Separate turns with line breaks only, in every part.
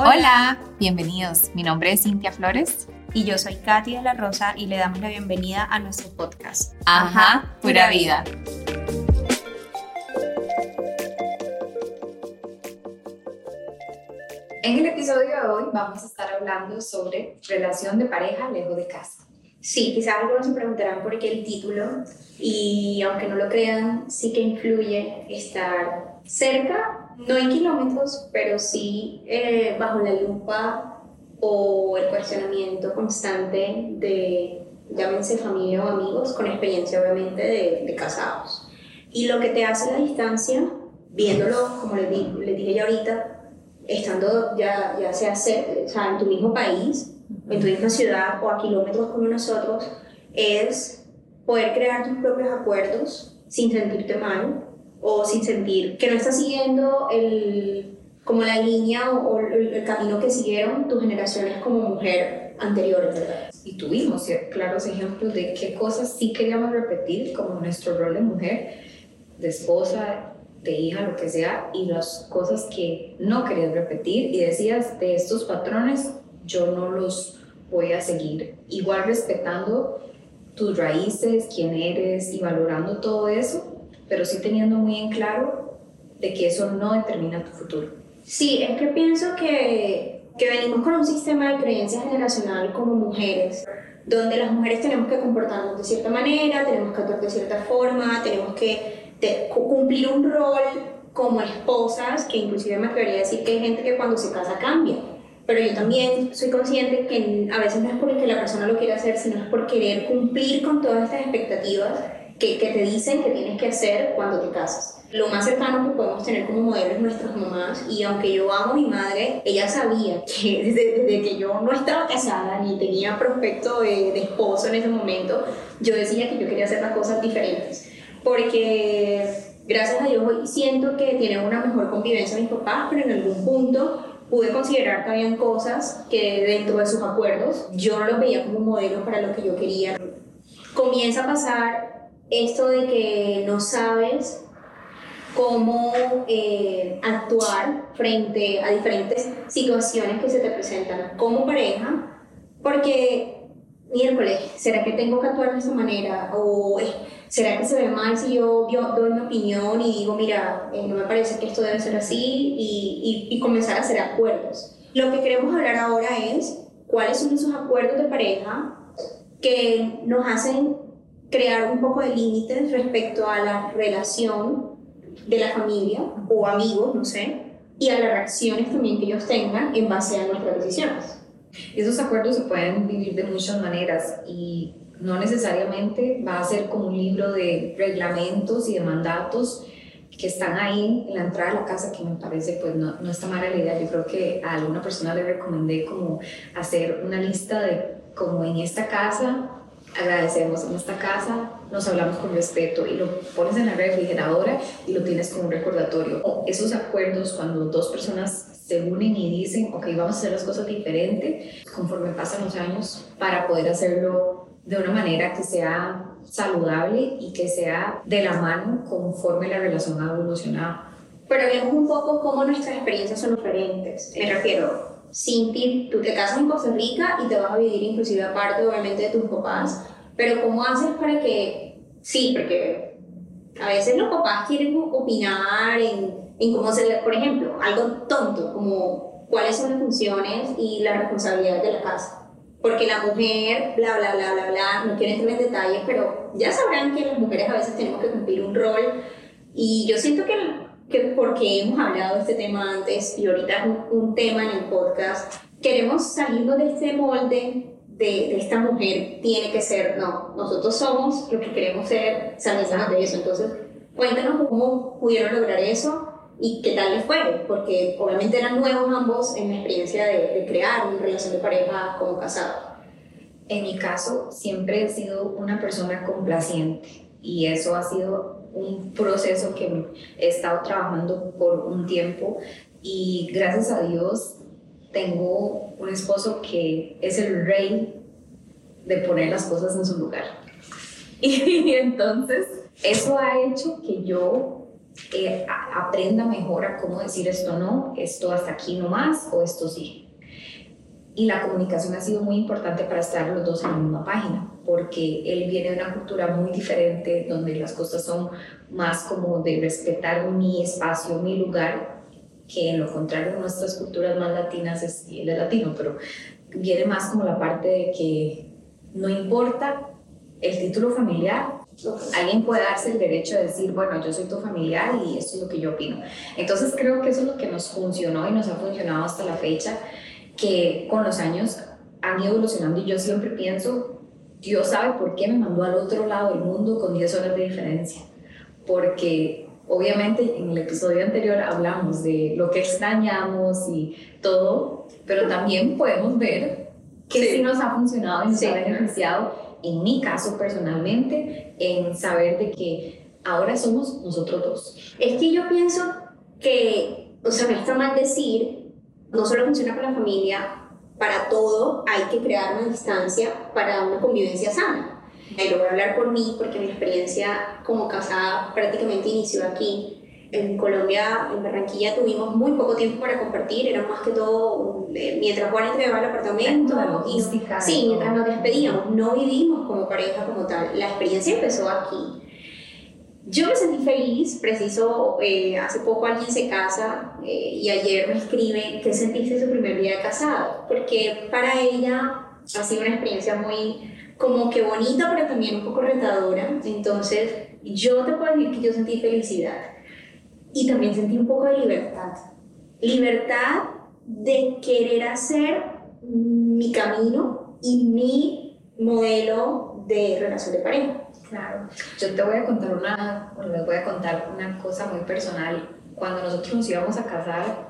Hola, bienvenidos. Mi nombre es Cintia Flores.
Y yo soy Katy de la Rosa y le damos la bienvenida a nuestro podcast.
Ajá, pura vida. En el episodio de hoy vamos a estar hablando sobre relación de pareja lejos de casa.
Sí, quizás algunos se preguntarán por qué el título y aunque no lo crean, sí que influye estar cerca no en kilómetros, pero sí eh, bajo la lupa o el cuestionamiento constante de, llámense familia o amigos, con experiencia obviamente de, de casados. Y lo que te hace la distancia, viéndolo, como les, les dije ya ahorita, estando ya, ya sea, o sea en tu mismo país, en tu misma ciudad o a kilómetros como nosotros, es poder crear tus propios acuerdos sin sentirte mal, o sin sentir que no estás siguiendo el, como la línea o, el, camino que siguieron tus generaciones como mujer anteriores.
Y tuvimos claros ejemplos de qué cosas sí queríamos repetir como nuestro rol de mujer, de esposa, de hija, lo que sea, y las cosas que no querías repetir y decías de estos patrones yo no los voy a seguir. Igual respetando tus raíces, quién eres y valorando todo eso, pero sí teniendo muy en claro de que eso no determina tu futuro.
Sí, es que pienso que, que venimos con un sistema de creencias generacional como mujeres, donde las mujeres tenemos que comportarnos de cierta manera, tenemos que actuar de cierta forma, tenemos que cumplir un rol como esposas, que inclusive me atrevería a decir que hay gente que cuando se casa cambia. Pero yo también soy consciente que a veces no es porque la persona lo quiera hacer, sino es por querer cumplir con todas estas expectativas que, que, te dicen que tienes que hacer cuando te casas. Lo más cercano que podemos tener como modelo es nuestras mamás y aunque yo amo a mi madre, ella sabía que desde, desde que yo no estaba casada ni tenía prospecto de, de, esposo en ese momento, yo decía que yo quería hacer las cosas diferentes. Porque gracias a Dios hoy siento que tienen una mejor convivencia mis papás, pero en algún punto pude considerar que habían cosas que dentro de sus acuerdos yo no los veía como modelo para lo que yo quería. Comienza a pasar esto de que no sabes cómo eh, actuar frente a diferentes situaciones que se te presentan como pareja, porque miércoles, ¿será que tengo que actuar de esa manera? ¿O será que se ve mal si yo, doy mi opinión y digo, mira, eh, no me parece que esto debe ser así y, y, y comenzar a hacer acuerdos? Lo que queremos hablar ahora es cuáles son esos acuerdos de pareja que nos hacen crear un poco de límites respecto a la relación de la familia o amigos, no sé, y a las reacciones también que ellos tengan en base a nuestras decisiones.
Esos acuerdos se pueden vivir de muchas maneras y no necesariamente va a ser como un libro de reglamentos y de mandatos que están ahí en la entrada de la casa, que me parece pues no, no está mala la idea. Yo creo que a alguna persona le recomendé como hacer una lista de como en esta casa agradecemos en esta casa, nos hablamos con respeto y lo pones en la refrigeradora y lo tienes como un recordatorio. O esos acuerdos cuando dos personas se unen y dicen, ok, vamos a hacer las cosas diferente conforme pasan los años para poder hacerlo de una manera que sea saludable y que sea de la mano conforme la relación ha evolucionado.
Pero vemos un poco cómo nuestras experiencias son diferentes. Me refiero, Cinti, tú te casas en Costa Rica y te vas a vivir inclusive aparte, obviamente, de tus papás, pero ¿cómo haces para que, sí, porque a veces los papás quieren opinar en, en cómo se, por ejemplo, algo tonto, como cuáles son las funciones y las responsabilidades de la casa. Porque la mujer, bla, bla, bla, bla, bla, no quiero entrar en detalles, pero ya sabrán que las mujeres a veces tenemos que cumplir un rol y yo siento que que porque hemos hablado de este tema antes y ahorita es un, tema en el podcast, queremos salirnos de este molde de, de, esta mujer tiene que ser, no, nosotros somos lo que queremos ser, salirnos de eso. Entonces, cuéntanos cómo pudieron lograr eso y qué tal les fue, porque obviamente eran nuevos ambos en la experiencia de, de crear una relación de pareja como casados.
En mi caso, siempre he sido una persona complaciente y eso ha sido un proceso que he estado trabajando por un tiempo y gracias a Dios tengo un esposo que es el rey de poner las cosas en su lugar. Y entonces eso ha hecho que yo eh, aprenda mejor a cómo decir esto no, esto hasta aquí no más o esto sí. Y la comunicación ha sido muy importante para estar los dos en la misma página, porque él viene de una cultura muy diferente, donde las cosas son más como de respetar mi espacio, mi lugar, que en lo contrario nuestras culturas más latinas, es, él es latino, pero viene más como la parte de que no importa el título familiar, alguien puede darse el derecho de decir, bueno, yo soy tu familiar y esto es lo que yo opino. Entonces creo que eso es lo que nos funcionó y nos ha funcionado hasta la fecha, que con los años han ido evolucionando y yo siempre pienso, Dios sabe por qué me mandó al otro lado del mundo con 10 horas de diferencia. Porque obviamente en el episodio anterior hablamos de lo que extrañamos y todo, pero también podemos ver que sí, nos ha funcionado y nos ha beneficiado en mi caso personalmente, en saber de que ahora somos nosotros dos.
Es que yo pienso que, o sea, me está mal decir, no solo funciona con la familia, para todo hay que crear una distancia para una convivencia sana. Y lo voy a hablar por mí porque mi experiencia como casada prácticamente inició aquí en Colombia, en Barranquilla, tuvimos muy poco tiempo para compartir, era más que todo mientras Juan entregaba el apartamento.
y,
sí, mientras nos despedíamos, no vivimos como pareja como tal. La experiencia empezó aquí. Yo me sentí feliz, preciso, eh, hace poco alguien se casa eh, y ayer me escribe que sentiste su primer día de casado, porque para ella ha sido una experiencia muy como que bonita, pero también un poco retadora. Entonces, yo te puedo decir que yo sentí felicidad y también sentí un poco de libertad. Libertad de querer hacer mi camino y mi modelo de relación de pareja.
Claro. Yo te voy a contar una, les voy a contar una cosa muy personal. Cuando nosotros nos íbamos a casar,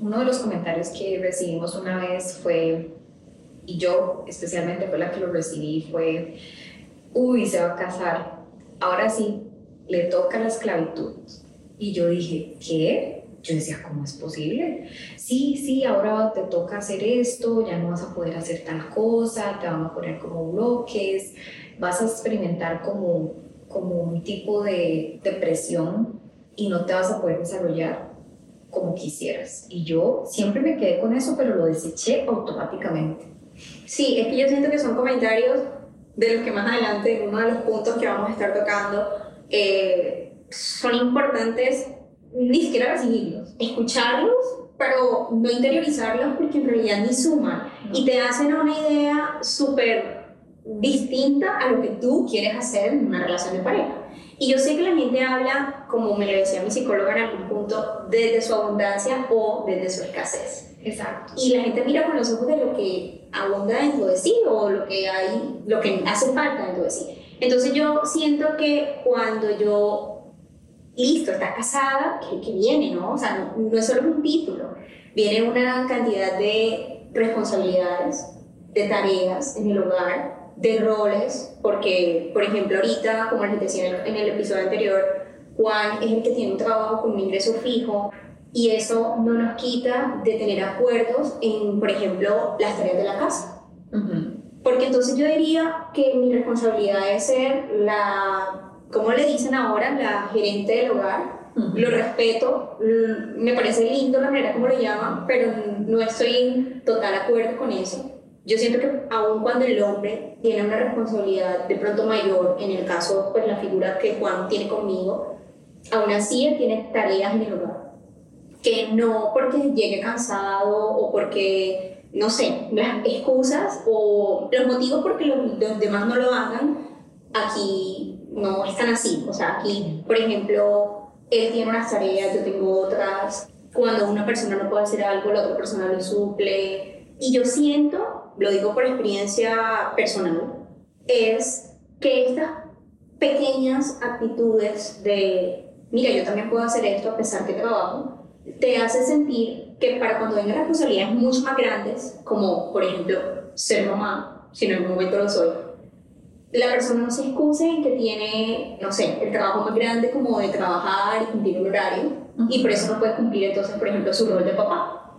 uno de los comentarios que recibimos una vez fue, y yo especialmente fue la que lo recibí, fue, uy, se va a casar. Ahora sí, le toca la esclavitud. Y yo dije, ¿qué? Yo decía, ¿cómo es posible? Sí, sí, ahora te toca hacer esto, ya no vas a poder hacer tal cosa, te van a poner como bloques, vas a experimentar como, como un tipo de depresión y no te vas a poder desarrollar como quisieras. Y yo siempre me quedé con eso, pero lo deseché automáticamente.
Sí, es que yo siento que son comentarios de los que más adelante, en uno de los puntos que vamos a estar tocando, eh, son importantes ni siquiera recibirlos, escucharlos, pero no interiorizarlos porque en realidad ni suman y te hacen una idea súper distinta a lo que tú quieres hacer en una relación de pareja. Y yo sé que la gente habla, como me lo decía mi psicóloga en algún punto, desde su abundancia o desde su escasez.
Exacto.
Y la gente mira con los ojos de lo que abunda dentro de sí o lo que hay, lo que hace falta dentro de sí. Entonces yo siento que cuando yo listo, estás casada, ¿qué, viene, no? O sea, no, es solo un título, viene una cantidad de responsabilidades, de tareas en el hogar, de roles, porque, por ejemplo, ahorita, como les decía en el episodio anterior, Juan es el que tiene un trabajo con un ingreso fijo y eso no nos quita de tener acuerdos en, por ejemplo, las tareas de la casa. Porque entonces yo diría que mi responsabilidad es ser la como le dicen ahora, la gerente del hogar. Lo respeto, me parece lindo la manera como lo llaman, pero no estoy en total acuerdo con eso. Yo siento que aun cuando el hombre tiene una responsabilidad de pronto mayor, en el caso, pues la figura que Juan tiene conmigo, aún así él tiene tareas en el hogar. Que no porque llegue cansado o porque, no sé, las excusas o los motivos porque los, los demás no lo hagan, aquí no es tan así. O sea, aquí, por ejemplo, él tiene unas tareas, yo tengo otras. Cuando una persona no puede hacer algo, la otra persona lo suple. Y yo siento, lo digo por experiencia personal, es que estas pequeñas actitudes de, mira, yo también puedo hacer esto a pesar que trabajo, te hace sentir que para cuando vengan responsabilidades mucho más grandes, como por ejemplo ser mamá, si en algún momento lo soy, la persona no se excuse en que tiene, no sé, el trabajo más grande como de trabajar y cumplir un horario, y por eso no puede cumplir entonces, por ejemplo, su rol de papá.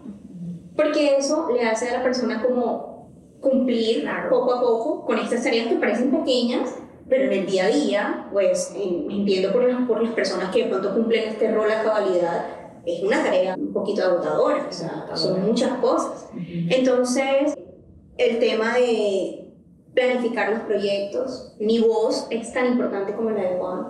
Porque eso le hace a la persona como cumplir poco a poco con estas tareas que parecen pequeñas, pero en el día a día, pues entiendo por las, por las personas que de pronto cumplen este rol a cabalidad, es una tarea un poquito agotadora, o sea, son muchas cosas. Entonces, el tema de planificar los proyectos, mi voz es tan importante como la de Juan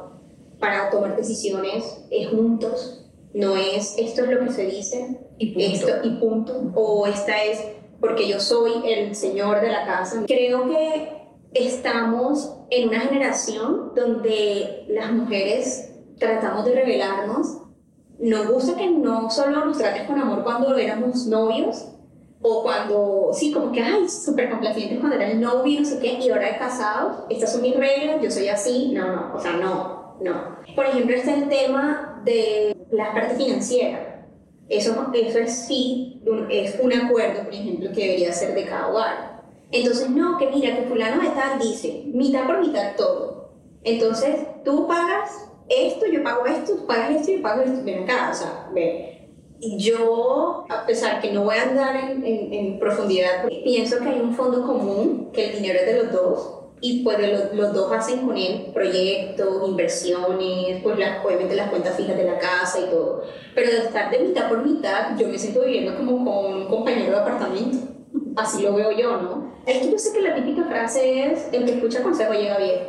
para tomar decisiones juntos, no es esto es lo que se dice y punto. Esto, y punto, o esta es porque yo soy el señor de la casa. Creo que estamos en una generación donde las mujeres tratamos de revelarnos. Nos gusta que no solo nos trates con amor cuando éramos novios, o cuando, sí, como que, ay, súper complacientes cuando eran novio, no sé qué, y ahora casados, estas son mis reglas, yo soy así, no, no, o sea, no, no. Por ejemplo, está el tema de la parte financiera. Eso, eso es sí, es un acuerdo, por ejemplo, que debería ser de cada hogar entonces, no, que mira, que fulano de tal dice, mitad por mitad todo. Entonces, tú pagas esto, yo pago esto, tú pagas esto, yo pago esto. Ven acá, o sea, ve. Yo, a pesar que no voy a andar en, en, profundidad, pienso que hay un fondo común, que el dinero es de los dos, y pues los, los, dos hacen con él proyectos, inversiones, pues las, obviamente las cuentas fijas de la casa y todo. Pero de estar de mitad por mitad, yo me siento viviendo como con un compañero de apartamento. Así lo veo yo, ¿no? Es que yo sé que la típica frase es, el que escucha consejo llega bien.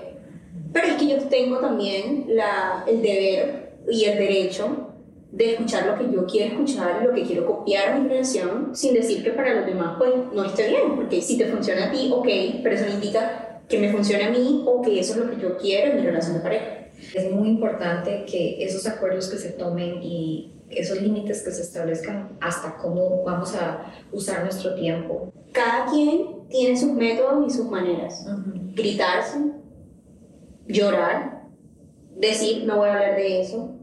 Pero es que yo tengo también la, el deber y el derecho de escuchar lo que yo quiero escuchar, lo que quiero copiar en mi relación, sin decir que para los demás pues no esté bien, porque si te funciona a ti, ok, pero eso no indica que me funcione a mí o que eso es lo que yo quiero en mi relación de pareja.
Es muy importante que esos acuerdos que se tomen y esos límites que se establezcan hasta cómo vamos a usar nuestro tiempo.
Cada quien tiene sus métodos y sus maneras. Gritarse, llorar, decir no voy a hablar de eso,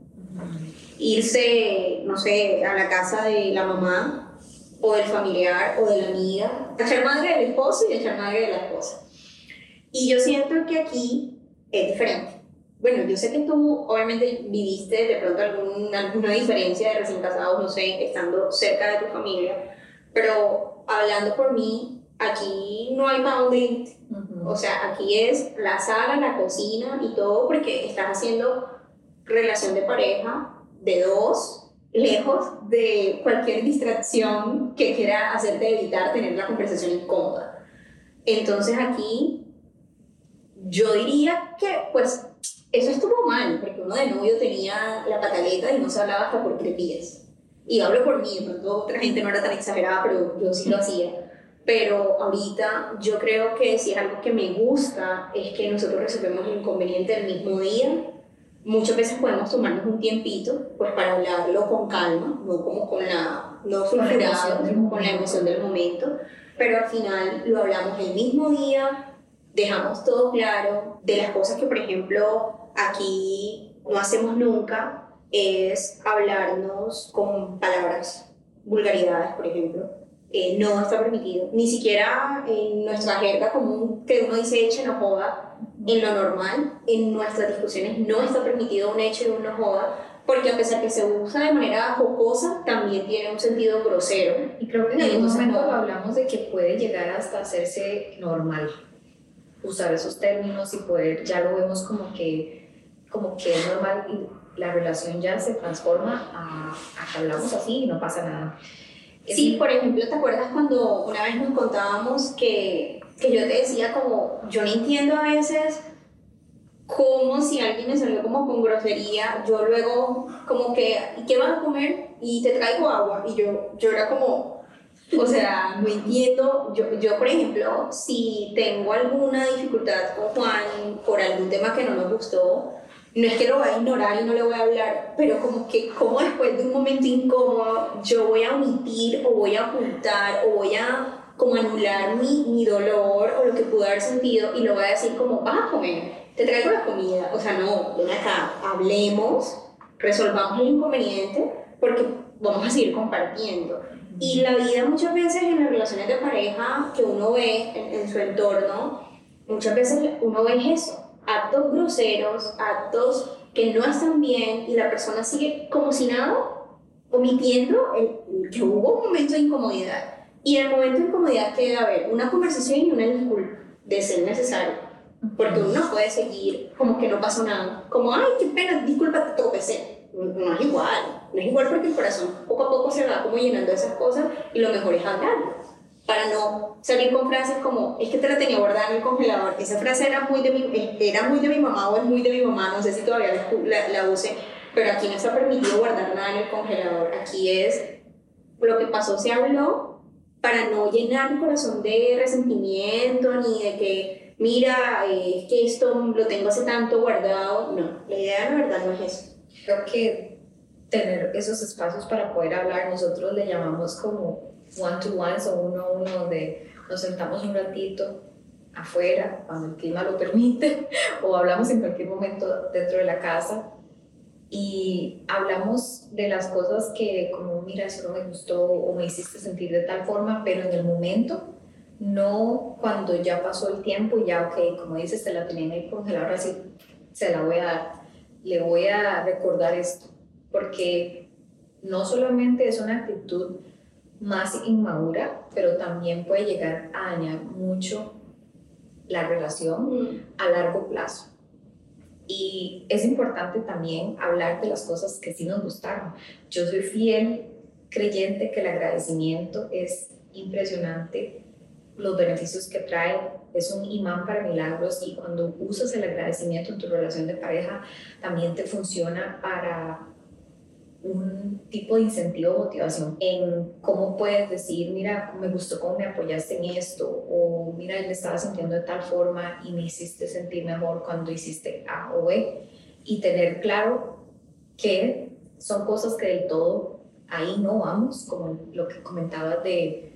irse, no sé, a la casa de la mamá o del familiar o de la amiga, echar madre del esposo y echar madre de la esposa. Y yo siento que aquí es diferente. Bueno, yo sé que tú obviamente viviste de pronto algún, alguna diferencia de recién casados, no sé, estando cerca de tu familia, pero hablando por mí, aquí no hay bounding, o sea, aquí es la sala, la cocina y todo porque estás haciendo relación de pareja de dos, lejos de cualquier distracción que quiera hacerte evitar tener la conversación incómoda. Entonces aquí yo diría que pues eso estuvo mal, porque uno de novio tenía la pataleta y no se hablaba hasta por crepías. Y hablo por mí, de pronto otra gente no era tan exagerada, pero yo sí lo hacía. Pero ahorita yo creo que si es algo que me gusta, es que nosotros resolvemos el inconveniente el mismo día. Muchas veces podemos tomarnos un tiempito pues para hablarlo con calma, no como con la, no sulfurado, con la emoción del momento, pero al final lo hablamos el mismo día, dejamos todo claro de las cosas que, por ejemplo, aquí no hacemos nunca es hablarnos con palabras, vulgaridades, por ejemplo. Eh, no está permitido. Ni siquiera en nuestra jerga común que uno dice eche no joda, en lo normal, en nuestras discusiones no está permitido un eche y un no joda, porque a pesar que se usa de manera jocosa, también tiene un sentido grosero.
Y creo que en algún momento hablamos de que puede llegar hasta hacerse normal usar esos términos y poder, ya lo vemos como que como que es normal y la relación ya se transforma a, a que hablamos así y no pasa nada.
Sí, por ejemplo, ¿te acuerdas cuando una vez nos contábamos que, que yo te decía como, yo no entiendo a veces como si alguien me salió como con grosería, yo luego como que, ¿qué vas a comer? Y te traigo agua. Y yo, yo era como, o sea, no entiendo, yo, yo por ejemplo, si tengo alguna dificultad con Juan por algún tema que no nos gustó, no es que lo voy a ignorar y no le voy a hablar, pero como que como después de un momento incómodo yo voy a omitir o voy a ocultar o voy a como anular mi, mi dolor o lo que pude haber sentido y lo voy a decir como, vas a comer, te traigo la comida, o sea, no, ven acá, hablemos, resolvamos el inconveniente porque vamos a seguir compartiendo. Y la vida muchas veces en las relaciones de pareja que uno ve en, en su entorno, muchas veces uno ve eso, actos groseros, actos que no están bien y la persona sigue como si nada, omitiendo el, que hubo un momento de incomodidad. Y en el momento de incomodidad que debe haber una conversación y una disculpa, de ser necesario. porque uno no puede seguir como que no pasó nada, como, ay, qué pena, disculpa, te tropecé. No es igual, no es igual porque el corazón poco a poco se va como llenando de esas cosas y lo mejor es hablarlo para no salir con frases como, es que te la tenía guardada en el congelador. Esa frase era muy de mi, era muy de mi mamá o es muy de mi mamá, no sé si todavía la, la, use, pero aquí no está permitido guardar nada en el congelador. Aquí es lo que pasó se habló para no llenar mi corazón de resentimiento ni de que, mira, eh, es que esto lo tengo hace tanto guardado. No, la idea de verdad no es eso.
Creo que tener esos espacios para poder hablar, nosotros le llamamos como one-to-ones o uno a uno, donde nos sentamos un ratito afuera, cuando el clima lo permite, o hablamos en cualquier momento dentro de la casa y hablamos de las cosas que como, mira, eso no me gustó o me hiciste sentir de tal forma, pero en el momento, no cuando ya pasó el tiempo y ya, ok, como dices, te la tenía en el congelador, así se la voy a dar, le voy a recordar esto, porque no solamente es una actitud más inmadura, pero también puede llegar a dañar mucho la relación mm. a largo plazo. Y es importante también hablar de las cosas que sí nos gustaron. Yo soy fiel creyente que el agradecimiento es impresionante, los beneficios que trae, es un imán para milagros y cuando usas el agradecimiento en tu relación de pareja, también te funciona para un tipo de incentivo motivación en cómo puedes decir, mira, me gustó cómo me apoyaste en esto, o mira, me estaba sintiendo de tal forma y me hiciste sentir mejor cuando hiciste A o B, y tener claro que son cosas que del todo ahí no vamos, como lo que comentabas de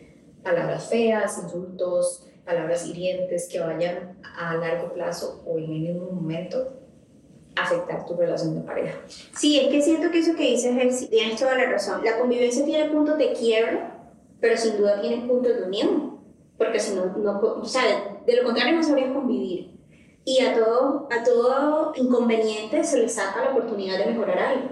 palabras feas, insultos, palabras hirientes que vayan a largo plazo o en ningún momento afectar tu relación de pareja.
Sí, es que siento que eso que dices es, tienes toda la razón. La convivencia tiene puntos de quiebre, pero sin duda tiene puntos de unión. Porque si no, no o sea, de lo contrario no sabrías convivir. Y a todo, a todo inconveniente se le saca la oportunidad de mejorar algo.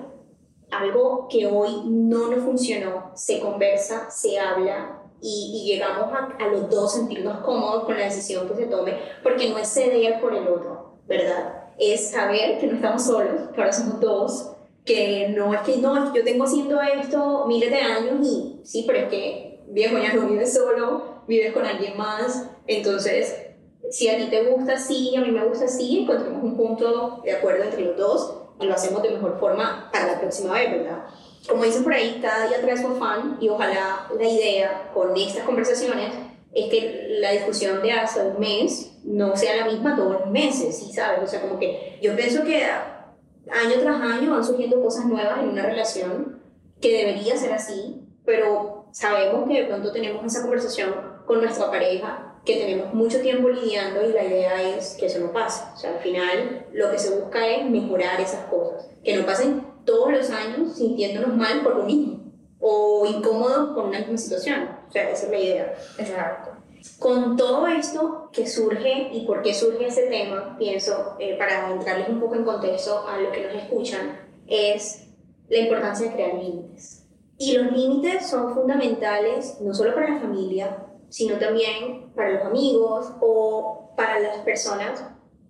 Algo que hoy no nos funcionó, se conversa, se habla y, y llegamos a, a, los dos sentirnos cómodos con la decisión que se tome, porque no es ceder por el otro, ¿verdad? es saber que no estamos solos, que ahora somos dos, que no es que no, yo tengo haciendo esto miles de años y sí, pero es que viejo ya no vives solo, vives con alguien más, entonces si a ti te gusta así, a mí me gusta así, encontremos un punto de acuerdo entre los dos y lo hacemos de mejor forma para la próxima vez, ¿verdad? Como dicen por ahí, cada día traes un fan y ojalá la idea con estas conversaciones es que la discusión de hace un mes no sea la misma todos los meses, ¿sí sabes? O sea, como que yo pienso que año tras año van surgiendo cosas nuevas en una relación que debería ser así, pero sabemos que de pronto tenemos esa conversación con nuestra pareja, que tenemos mucho tiempo lidiando y la idea es que eso no pase. O sea, al final lo que se busca es mejorar esas cosas, que no pasen todos los años sintiéndonos mal por lo mismo o incómodos con una misma situación. O sea, esa es la idea.
Exacto.
Con todo esto que surge y por qué surge ese tema, pienso, eh, para entrarles un poco en contexto a lo que nos escuchan, es la importancia de crear límites. Y los límites son fundamentales no solo para la familia, sino también para los amigos o para las personas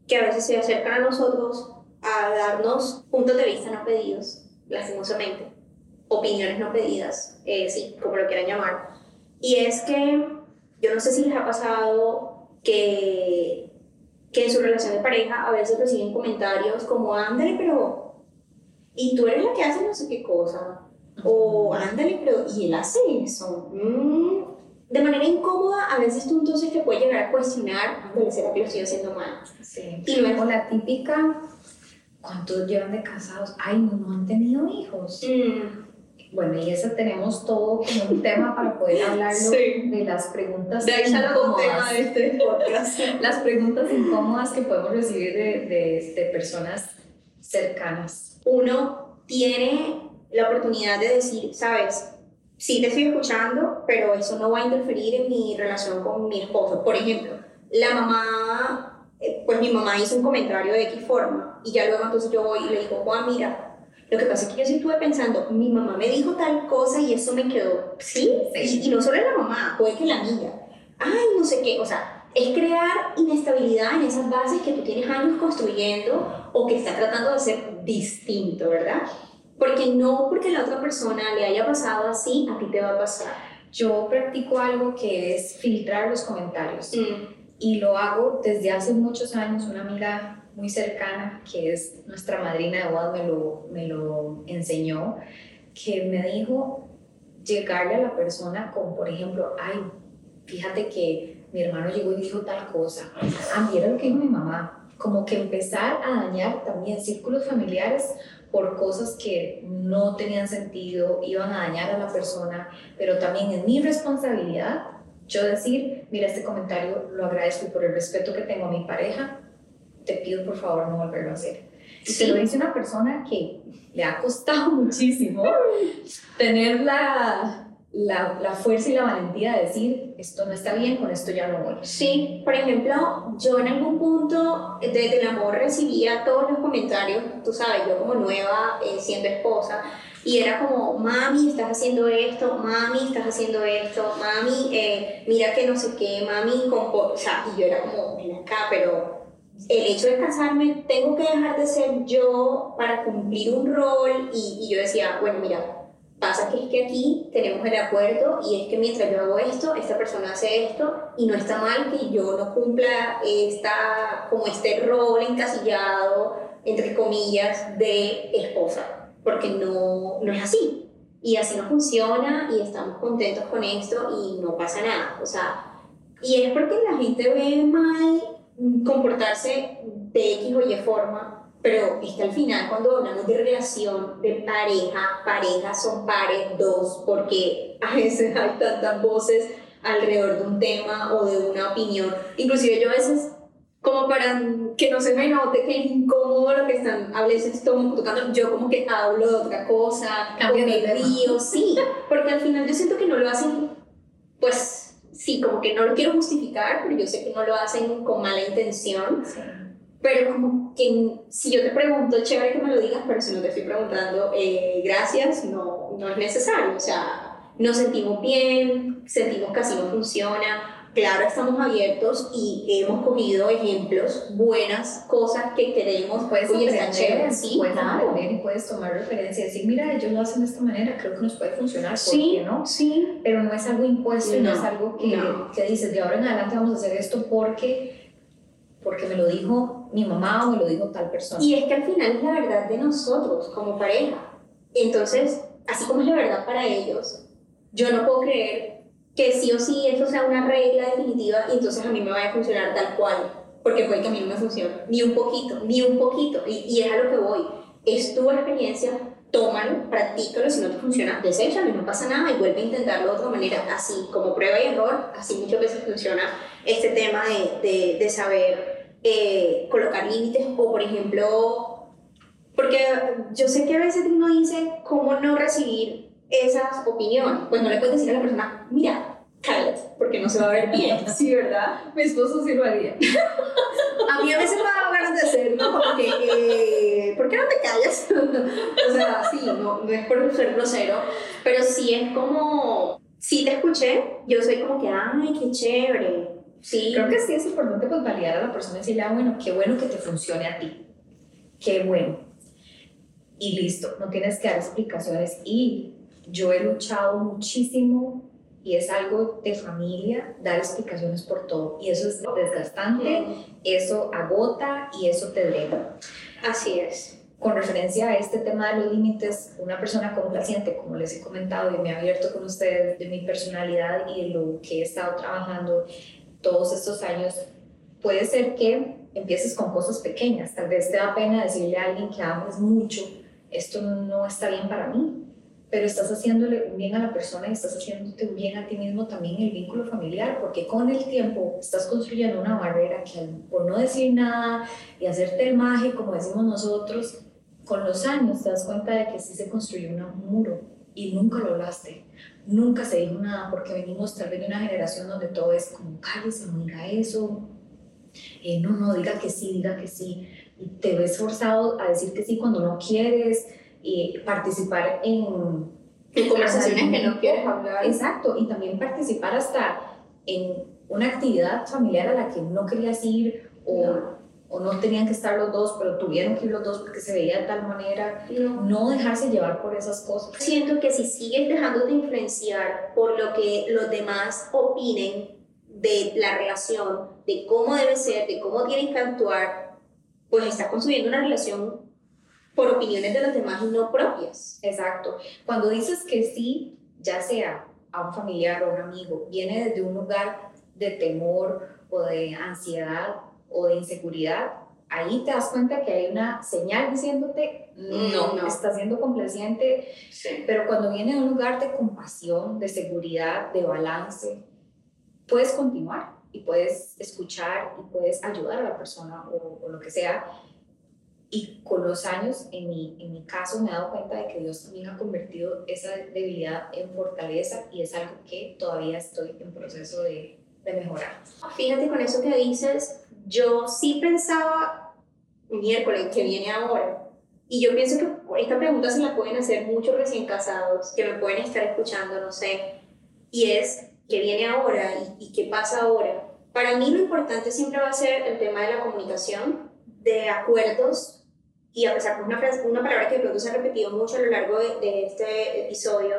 que a veces se acercan a nosotros a darnos puntos de vista no pedidos, lastimosamente, opiniones no pedidas, eh, sí, como lo quieran llamar. Y es que yo no sé si les ha pasado que, que en su relación de pareja a veces reciben comentarios como, ándale, pero, y tú eres la que hace no sé qué cosa, o ándale, pero, y él hace eso. Mm, de manera incómoda, a veces tú entonces te puedes llegar a cuestionar, ándale, ¿será que lo estoy haciendo mal?
Sí. Y luego la típica, ¿cuántos llevan de casados? Ay, no, han tenido hijos. Mm. Bueno, y eso tenemos todo como un tema para poder hablarlo de las preguntas
de ahí incómodas. de este podcast.
las preguntas incómodas que podemos recibir de, de, de personas cercanas.
Uno tiene la oportunidad de decir, sabes, sí te estoy escuchando, pero eso no va a interferir en mi relación con mi esposo. Por ejemplo, la mamá, eh, pues mi mamá hizo un comentario de X forma y ya luego entonces yo voy y le digo, Juan, mira, lo que pasa es que yo sí estuve pensando, mi mamá me dijo tal cosa y eso me quedó, sí, Y, no solo la mamá, puede que la amiga, ay, no sé qué, o sea, es crear inestabilidad en esas bases que tú tienes años construyendo o que estás tratando de ser distinto, ¿verdad? Porque no porque la otra persona le haya pasado así, a ti te va a pasar.
Yo practico algo que es filtrar los comentarios
Mm.
Y lo hago desde hace muchos años. Una amiga muy cercana, que es nuestra madrina de bodas, me lo, me lo enseñó, que me dijo llegarle a la persona con, por ejemplo, ay, fíjate que mi hermano llegó y dijo tal cosa. Ah, mira lo que dijo mi mamá. Como que empezar a dañar también círculos familiares por cosas que no tenían sentido, iban a dañar a la persona, pero también es mi responsabilidad yo decir, mira, este comentario lo agradezco y por el respeto que tengo a mi pareja, te pido por favor no volverlo a hacer. Y
Sí.
te lo dice una persona que le ha costado muchísimo tener la, la, fuerza y la valentía de decir, esto no está bien, con esto ya no voy.
Sí, por ejemplo, yo en algún punto desde el amor recibía todos los comentarios, tú sabes, yo como nueva eh, siendo esposa, y era como, mami, estás haciendo esto, mami, estás haciendo esto, mami, eh, mira que no sé qué, mami, compo-". o sea, y yo era como, ven acá, pero el hecho de casarme, tengo que dejar de ser yo para cumplir un rol, y yo decía, bueno, mira, Pasa que es que aquí tenemos el acuerdo y es que mientras yo hago esto, esta persona hace esto y no está mal que yo no cumpla esta, como este rol encasillado, entre comillas, de esposa, porque no, no es así. Y así no funciona y estamos contentos con esto y no pasa nada. O sea, y es porque la gente ve mal comportarse de X o Y forma pero es que al final cuando hablamos de relación de pareja, parejas son pares, dos, porque a veces hay tantas voces alrededor de un tema o de una opinión. Inclusive yo a veces, como para que no se me note que es incómodo lo que están a veces tocando, yo como que hablo de otra cosa, o
Cambias de
me río, sí, porque al final yo siento que no lo hacen, pues sí, como que no lo quiero justificar, pero yo sé que no lo hacen con mala intención, pero como que si yo te pregunto, chévere que me lo digas, pero si no te estoy preguntando, eh, gracias, no, no es necesario. O sea, nos sentimos bien, sentimos que así no funciona. Claro, estamos abiertos y hemos cogido ejemplos, buenas cosas que queremos.
Puedes
Oye, está
aprender,
chévere, sí,
puedes
claro.
aprender y puedes tomar referencia y decir, mira, ellos lo hacen de esta manera, creo que nos puede funcionar, ¿por
Sí,
qué no?
sí.
Pero no es algo impuesto y no
No,
es algo que,
no.
que dices, de ahora en adelante vamos a hacer esto porque, porque me lo dijo mi mamá o me lo dijo tal persona.
Y es que al final es la verdad de nosotros como pareja. Entonces, así como es la verdad para ellos, yo no puedo creer que sí o sí eso sea una regla definitiva y entonces a mí me vaya a funcionar tal cual, porque puede que a mí no me funcione, ni un poquito, ni un poquito, y, y es a lo que voy. Es tu experiencia, tómalo, practícalo, si no te funciona, deséchalo y no pasa nada y vuelve a intentarlo de otra manera, así como prueba y error, así muchas veces funciona este tema de, de, de saber eh, colocar límites o, por ejemplo, porque yo sé que a veces uno dice cómo no recibir esas opiniones. Pues no le puedes decir a la persona, mira, cállate, porque no se va a ver bien. Sí, ¿verdad?
mi esposo sí lo haría.
A mí a veces me da ganas de hacerlo, como que, eh, ¿por qué no te callas? o sea, sí, no, no es por ser grosero, pero sí es como, sí te escuché, yo soy como que, ay, qué chévere. Sí,
Creo que sí es importante pues validar a la persona y decirle, ah, bueno, qué bueno que te funcione a ti. Qué bueno. Y listo, no tienes que dar explicaciones. Y yo he luchado muchísimo y es algo de familia dar explicaciones por todo. Y eso es desgastante, eso agota y eso te drena.
así es.
Con referencia a este tema de los límites, una persona complaciente, como les he comentado y me he abierto con ustedes de mi personalidad y de lo que he estado trabajando todos estos años, puede ser que empieces con cosas pequeñas. Tal vez te da pena decirle a alguien que amas mucho, esto no está bien para mí, pero estás haciéndole un bien a la persona y estás haciéndote bien a ti mismo también el vínculo familiar, porque con el tiempo estás construyendo una barrera que por no decir nada y hacerte el maje, como decimos nosotros, con los años te das cuenta de que sí se construyó un muro y nunca lo hablaste, nunca se dijo nada, porque venimos tal vez de una generación donde todo es como, cállese, no diga eso, eh, no, no, diga que sí, diga que sí, y te ves forzado a decir que sí cuando no quieres, y participar en
En conversaciones que no quieres hablar.
Exacto, y también participar hasta en una actividad familiar a la que no querías ir o o no tenían que estar los dos, pero tuvieron que ir los dos porque se veía de tal manera. No. dejarse llevar por esas cosas.
Siento que si sigues dejando de influenciar por lo que los demás opinen de la relación, de cómo debe ser, de cómo tienen que actuar, pues estás construyendo una relación por opiniones de los demás y no propias.
Exacto. Cuando dices que sí, ya sea a un familiar o un amigo, viene desde un lugar de temor o de ansiedad o de inseguridad, ahí te das cuenta que hay una señal diciéndote, no, no. estás siendo complaciente, pero cuando viene de un lugar de compasión, de seguridad, de balance, puedes continuar y puedes escuchar y puedes ayudar a la persona o, o lo que sea. Y con los años, en mi, en mi caso, me he dado cuenta de que Dios también ha convertido esa debilidad en fortaleza y es algo que todavía estoy en proceso de, de mejorar.
Fíjate con eso que dices, yo sí pensaba miércoles que viene ahora, y yo pienso que esta pregunta se la pueden hacer muchos recién casados que me pueden estar escuchando, no sé, y es, ¿qué viene ahora y, qué pasa ahora? Para mí lo importante siempre va a ser el tema de la comunicación, de acuerdos, y a pesar de una, una palabra que de pronto se ha repetido mucho a lo largo de, de este episodio,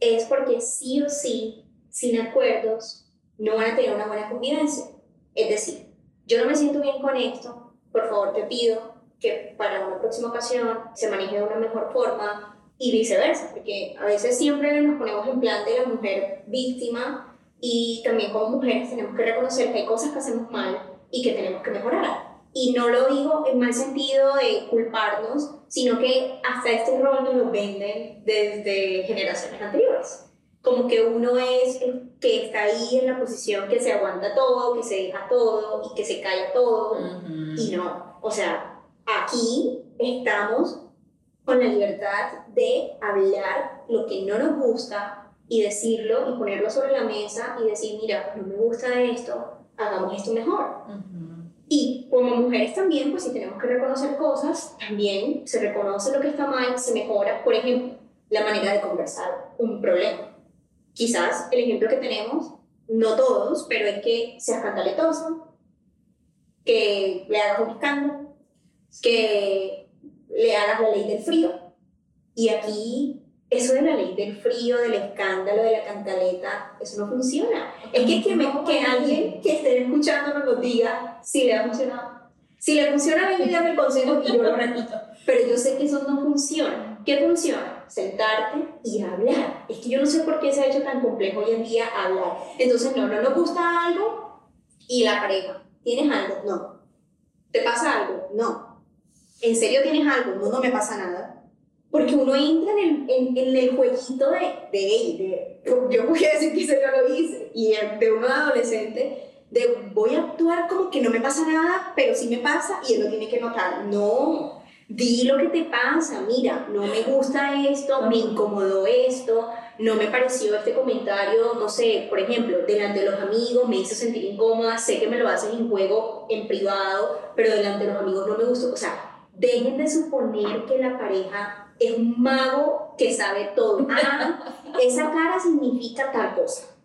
es porque sí o sí, sin acuerdos, no van a tener una buena convivencia. Es decir, yo no me siento bien con esto, por favor te pido que para una próxima ocasión se maneje de una mejor forma y viceversa, porque a veces siempre nos ponemos en plan de la mujer víctima y también como mujeres tenemos que reconocer que hay cosas que hacemos mal y que tenemos que mejorar. Y no lo digo en mal sentido de culparnos, sino que hasta este rol nos lo venden desde generaciones anteriores como que uno es el que está ahí en la posición que se aguanta todo, que se deja todo y que se calla todo. Y no, o sea, aquí estamos con la libertad de hablar lo que no nos gusta y decirlo y ponerlo sobre la mesa y decir, mira, no me gusta esto, hagamos esto mejor. Y como mujeres también, pues si tenemos que reconocer cosas, también se reconoce lo que está mal, se mejora, por ejemplo, la manera de conversar un problema quizás el ejemplo que tenemos, no todos, pero es que seas cantaletoso, que le hagas un escándalo, que le hagas la ley del frío. Y aquí, eso de la ley del frío, del escándalo, de la cantaleta, eso no funciona. Es que, que, que alguien que esté escuchándonos nos diga si le ha funcionado. Si le funciona, venga y dame el consejo y yo lo repito. Pero yo sé que eso no funciona. ¿Qué funciona? Sentarte y hablar. Es que yo no sé por qué se ha hecho tan complejo hoy en día hablar. Entonces, no, no nos gusta algo y la pareja. ¿Tienes algo? No. ¿Te pasa algo? No. ¿En serio tienes algo? No, no me pasa nada. Porque uno entra en el, en, jueguito de, de, de, yo voy a decir que se lo hice, y de un adolescente de voy a actuar como que no me pasa nada, pero sí me pasa y él lo tiene que notar. No, di lo que te pasa, mira, no me gusta esto, me incomodó esto, no me pareció este comentario, no sé, por ejemplo, delante de los amigos me hizo sentir incómoda, sé que me lo hacen en juego, en privado, pero delante de los amigos no me gustó. O sea, dejen de suponer que la pareja es un mago que sabe todo. Ah, esa cara significa tal cosa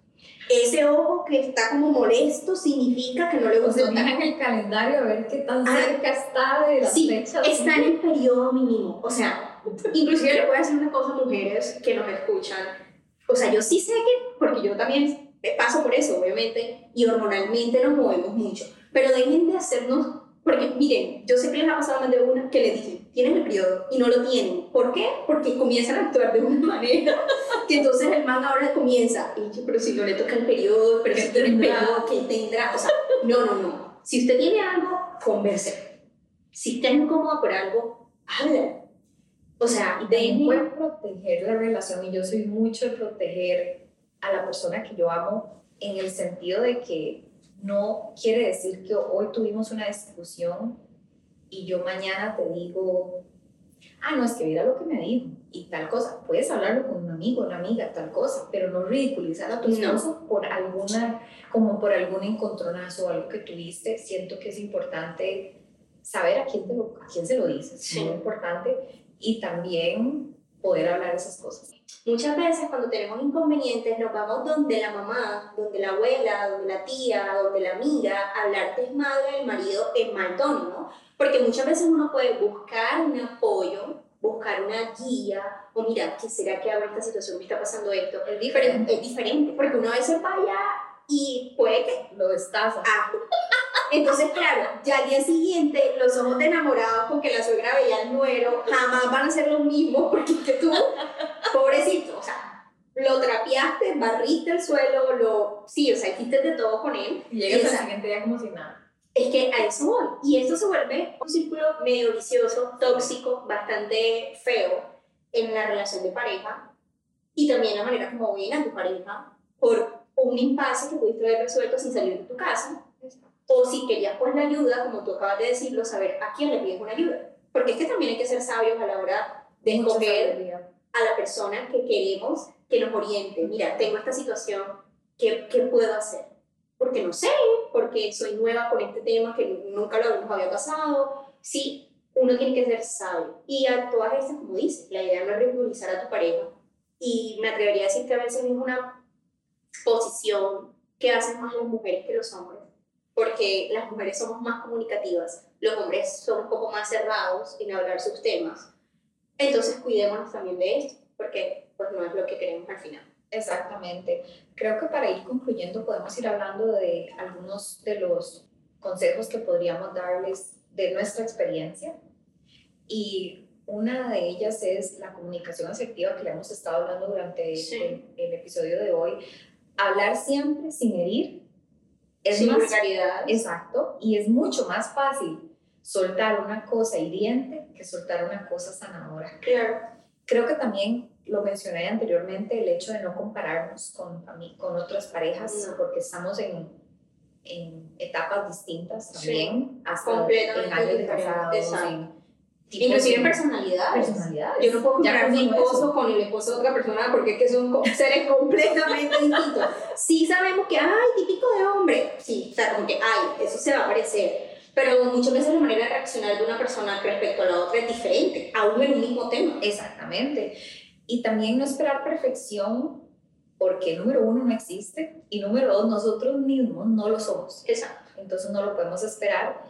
ese ojo que está como molesto significa que no le gusta.
Está en el calendario a ver qué tan ah, cerca está de la
sí,
fecha.
Está en el periodo mínimo. O sea, inclusive le voy a decir una cosa a mujeres que nos escuchan. O sea, yo sí sé que, porque yo también paso por eso, obviamente, y hormonalmente nos movemos mucho. Pero dejen de hacernos porque miren, yo sé que les ha pasado más de una que le dicen, tienes el periodo y no lo tienen. ¿Por qué? Porque comienzan a actuar de una manera que entonces el man ahora comienza, pero si no le toca el periodo, pero si tiene el periodo, ¿qué tendrá? O sea, no, no, no. Si usted tiene algo, converse. Si está incómodo por algo, habla. O sea,
de puede proteger la relación y yo soy mucho de proteger a la persona que yo amo en el sentido de que no quiere decir que hoy tuvimos una discusión y yo mañana te digo, ah, no, es que mira lo que me dijo y tal cosa. Puedes hablarlo con un amigo, una amiga, tal cosa, pero no ridiculizar a tu esposo por alguna, como por algún encontronazo o algo que tuviste. Siento que es importante saber a quién, te lo, a quién se lo dices, es muy importante. Y también poder hablar esas cosas.
Muchas veces cuando tenemos inconvenientes nos vamos donde la mamá, donde la abuela, donde la tía, donde la amiga, a hablar desmadre del marido en mal tono, ¿no? Porque muchas veces uno puede buscar un apoyo, buscar una guía, o mira, ¿qué será que hago esta situación? ¿Me está pasando esto?
Es diferente.
Es diferente, porque uno a veces vaya y puede que...
Lo destaza.
Ah. Entonces, claro, ya al día siguiente los ojos de enamorados con que la suegra veía al nuero jamás van a ser lo mismo porque que tú, pobrecito, o sea, lo trapeaste, barriste el suelo, lo... Sí, o sea, hiciste de todo con él.
Y llegas al siguiente día como si nada.
es que a eso voy. Y esto se vuelve un círculo medio vicioso, tóxico, bastante feo en la relación de pareja y también la manera como ven a tu pareja por un impasse que pudiste haber resuelto sin salir de tu casa. O si querías por la ayuda, como tú acabas de decirlo, saber a quién le pides una ayuda. Porque es que también hay que ser sabios a la hora de escoger a la persona que queremos que nos oriente. Mira, tengo esta situación, ¿qué, qué puedo hacer? Porque no sé, porque soy nueva con este tema que nunca lo nos había pasado. Sí, uno tiene que ser sabio. Y a todas estas, como dices, la idea no es ridiculizar a tu pareja. Y me atrevería a decir que a veces es una posición que hacen más las mujeres que los hombres. Porque las mujeres somos más comunicativas, los hombres son un poco más cerrados en hablar sus temas. Entonces cuidémonos también de esto, porque pues no es lo que queremos al final.
Exactamente. Creo que para ir concluyendo podemos ir hablando de algunos de los consejos que podríamos darles de nuestra experiencia. Y una de ellas es la comunicación asertiva que le hemos estado hablando durante
Sí.
el, el episodio de hoy. Hablar siempre sin herir es
Sin
más
vulgaridad.
Exacto, y es mucho más fácil soltar una cosa hiriente que soltar una cosa sanadora.
Claro.
Creo que también lo mencioné anteriormente, el hecho de no compararnos con, con otras parejas,
No.
porque estamos en, en etapas distintas
Sí,
también, hasta en años de
diferentes,
casados, en
Inclusive en
de
personalidades.
personalidades.
Yo no puedo comparar mi esposo con el esposo de otra persona porque es que son seres completamente distintos. Sí sabemos que, ay, típico de hombre. Sí, o sea, como que, ay, eso se va a parecer. Pero muchas veces la manera de reaccionar de una persona respecto a la otra es diferente, aún en un mismo tema.
Exactamente. Y también no esperar perfección, porque número uno no existe, y número dos, nosotros mismos no lo somos.
Exacto.
entonces no lo podemos esperar.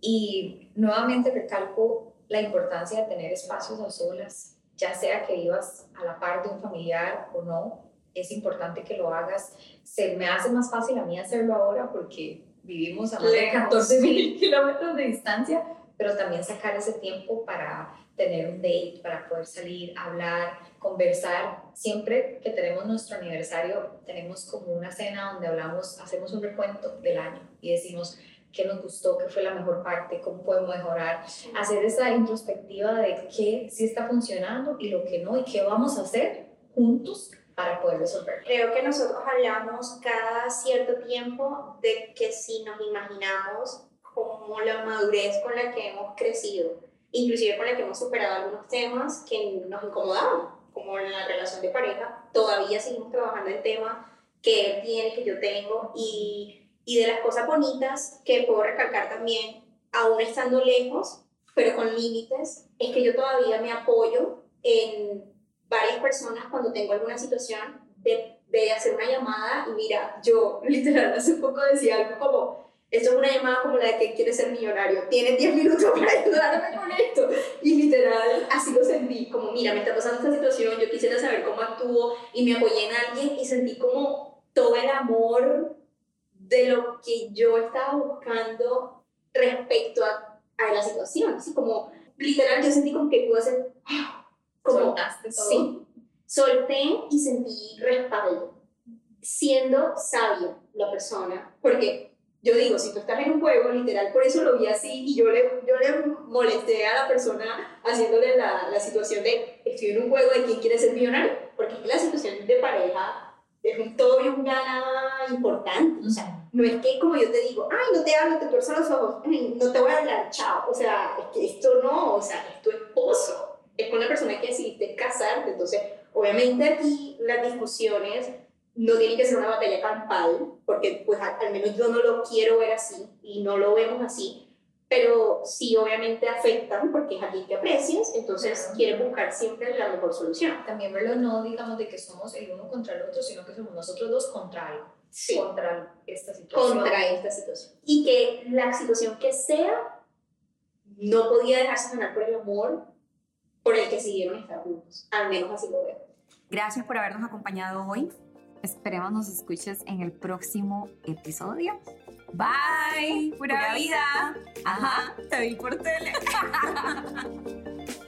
Y nuevamente recalco la importancia de tener espacios a solas, ya sea que vivas a la par de un familiar o no, es importante que lo hagas. Se me hace más fácil a mí hacerlo ahora porque vivimos a más de
Lejos.
14 mil kilómetros de distancia, pero también sacar ese tiempo para tener un date, para poder salir, hablar, conversar. Siempre que tenemos nuestro aniversario, tenemos como una cena donde hablamos, hacemos un recuento del año y decimos qué nos gustó, qué fue la mejor parte, cómo podemos mejorar, hacer esa introspectiva de qué sí está funcionando y lo que no y qué vamos a hacer juntos para poder resolverlo.
Creo que nosotros hablamos cada cierto tiempo de que si nos imaginamos como la madurez con la que hemos crecido, inclusive con la que hemos superado algunos temas que nos incomodaban, como en la relación de pareja, todavía seguimos trabajando en temas que él tiene, que yo tengo, y, y de las cosas bonitas que puedo recalcar también, aún estando lejos, pero con límites, es que yo todavía me apoyo en varias personas cuando tengo alguna situación de, de hacer una llamada y mira, yo literal hace poco decía algo como, esto es una llamada como la de que quiere ser millonario, tienes 10 minutos para ayudarme con esto. Y literal así lo sentí, como mira, me está pasando esta situación, yo quisiera saber cómo actúo y me apoyé en alguien y sentí como todo el amor de lo que yo estaba buscando respecto a, a la situación, así como literal yo sentí como que pude hacer como
Soltaste todo.
Sí, solté y sentí respaldo, siendo sabia la persona, porque yo digo, si tú estás en un juego, literal, por eso lo vi así y yo le, yo le molesté a la persona haciéndole la, la situación de, estoy en un juego de quién quiere ser millonario, porque es que la situación de pareja es un gana importante, o sea, no es que como yo te digo, ay, no te hablo, te tuerzo los ojos, no te voy a hablar, chao, o sea, es que esto no, o sea, es tu esposo, es con la persona que decidiste casarte, entonces, obviamente aquí las discusiones no tienen que ser una batalla campal, porque pues al menos yo no lo quiero ver así y no lo vemos así, pero sí obviamente afectan porque es alguien que aprecias, entonces quieres buscar siempre la mejor solución.
También verlo no, digamos, de que somos el uno contra el otro, sino que somos nosotros dos contra algo,
Sí.
contra esta situación.
contra esta situación. Y que la situación que sea no podía dejarse ganar por el amor por el que siguieron estar juntos. Al menos así lo veo.
Gracias por habernos acompañado hoy. Esperemos nos escuches en el próximo episodio. Bye. Pura, vida. Ajá. Te vi por tele.